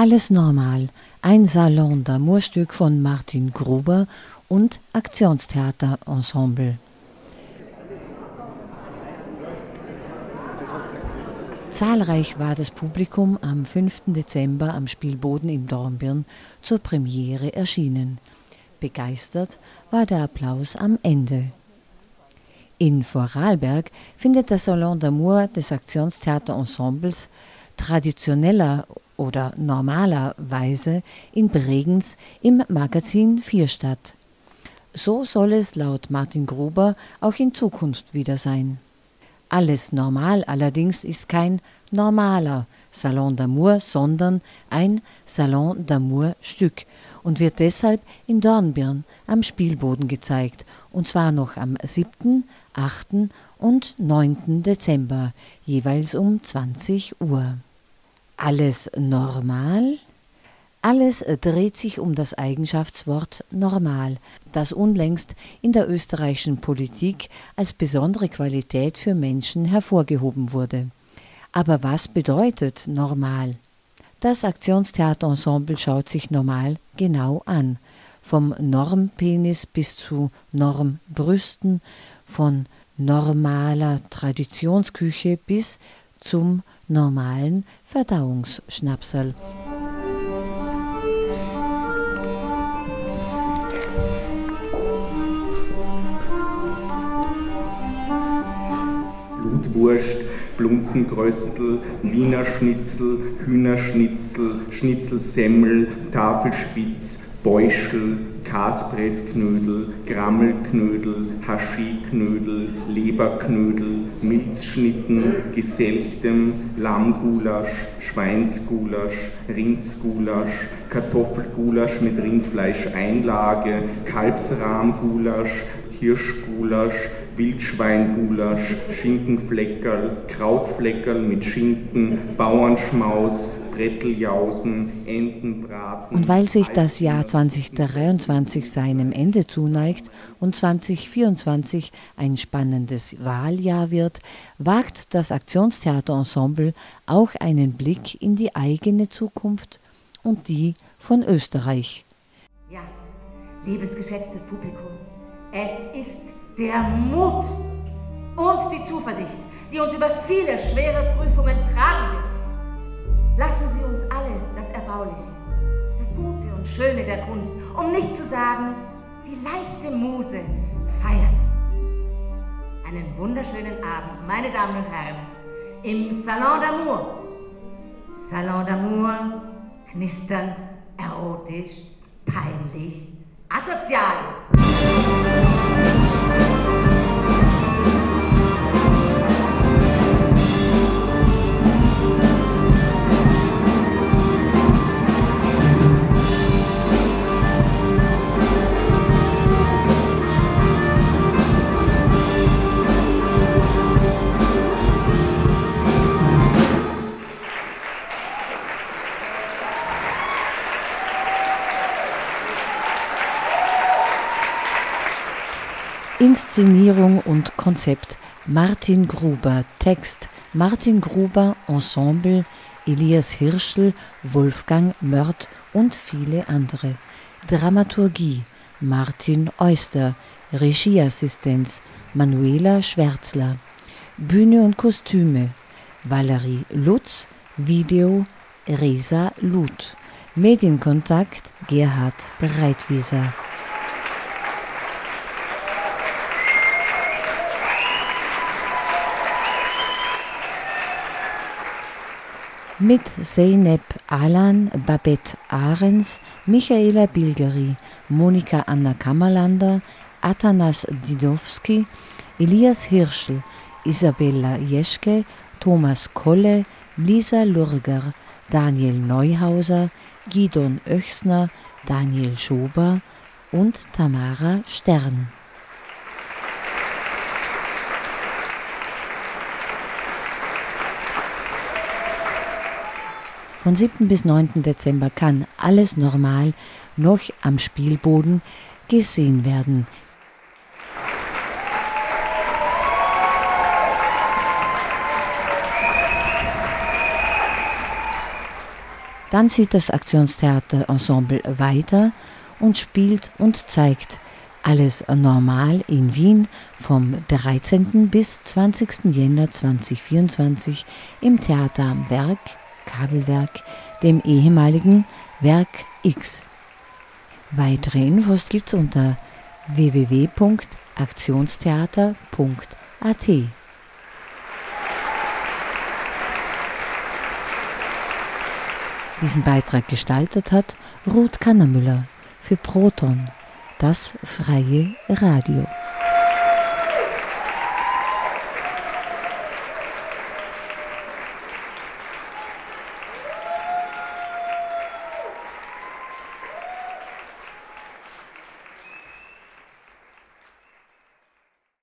Alles normal, ein Salon d'Amour-Stück von Martin Gruber und Aktionstheaterensemble. Zahlreich war das Publikum am 5. Dezember am Spielboden im Dornbirn zur Premiere erschienen. Begeistert war der Applaus am Ende. In Vorarlberg findet der Salon d'Amour des Aktionstheaterensembles traditioneller oder normalerweise in Bregenz im Magazin 4 statt. So soll es laut Martin Gruber auch in Zukunft wieder sein. Alles normal allerdings ist kein normaler Salon d'Amour, sondern ein Salon d'Amour Stück und wird deshalb in Dornbirn am Spielboden gezeigt, und zwar noch am 7., 8. und 9. Dezember, jeweils um 20 Uhr. Alles normal? Alles dreht sich um das Eigenschaftswort normal, das unlängst in der österreichischen Politik als besondere Qualität für Menschen hervorgehoben wurde. Aber was bedeutet normal? Das Aktionstheaterensemble schaut sich normal genau an. Vom Normpenis bis zu Normbrüsten, von normaler Traditionsküche bis zum normalen Verdauungsschnapsel. Blutwurst, Blunzengröstel, Wiener Schnitzel, Hühnerschnitzel, Schnitzelsemmel, Tafelspitz, Beuschel, Kaspressknödel, Grammelknödel, Haschiknödel, Leberknödel, Milzschnitten, Geselchtem, Lammgulasch, Schweinsgulasch, Rindsgulasch, Kartoffelgulasch mit Rindfleischeinlage, Kalbsrahmgulasch, Hirschgulasch, Wildschweingulasch, Schinkenfleckerl, Krautfleckerl mit Schinken, Bauernschmaus, Bretteljausen, Entenbraten. Und weil sich das Jahr 2023 seinem Ende zuneigt und 2024 ein spannendes Wahljahr wird, wagt das Aktionstheaterensemble auch einen Blick in die eigene Zukunft und die von Österreich. Ja, liebes geschätztes Publikum, es ist der Mut und die Zuversicht, die uns über viele schwere Prüfungen tragen wird. Lassen Sie uns alle das Erbauliche, das Gute und Schöne der Kunst, um nicht zu sagen, die leichte Muse feiern. Einen wunderschönen Abend, meine Damen und Herren, im Salon d'Amour. Salon d'Amour, knisternd, erotisch, peinlich, asozial. Inszenierung und Konzept. Martin Gruber, Text. Martin Gruber, Ensemble. Elias Hirschl, Wolfgang Mörth und viele andere. Dramaturgie. Martin Euster, Regieassistenz. Manuela Schwärzler, Bühne und Kostüme. Valerie Lutz, Video. Resa Luth, Medienkontakt. Gerhard Breitwieser. Mit Zeynep Alan, Babette Ahrens, Michaela Bilgeri, Monika Anna Kammerlander, Atanas Didowski, Elias Hirschl, Isabella Jeschke, Thomas Kolle, Lisa Lurger, Daniel Neuhauser, Gidon Oechsner, Daniel Schober und Tamara Stern. Von 7. bis 9. Dezember kann alles normal noch am Spielboden gesehen werden. Dann zieht das Aktionstheaterensemble weiter und spielt und zeigt alles normal in Wien vom 13. bis 20. Jänner 2024 im Theater am Werk, Kabelwerk, dem ehemaligen Werk X. Weitere Infos gibt's unter www.aktionstheater.at. Diesen Beitrag gestaltet hat Ruth Kannermüller für Proton, das freie Radio.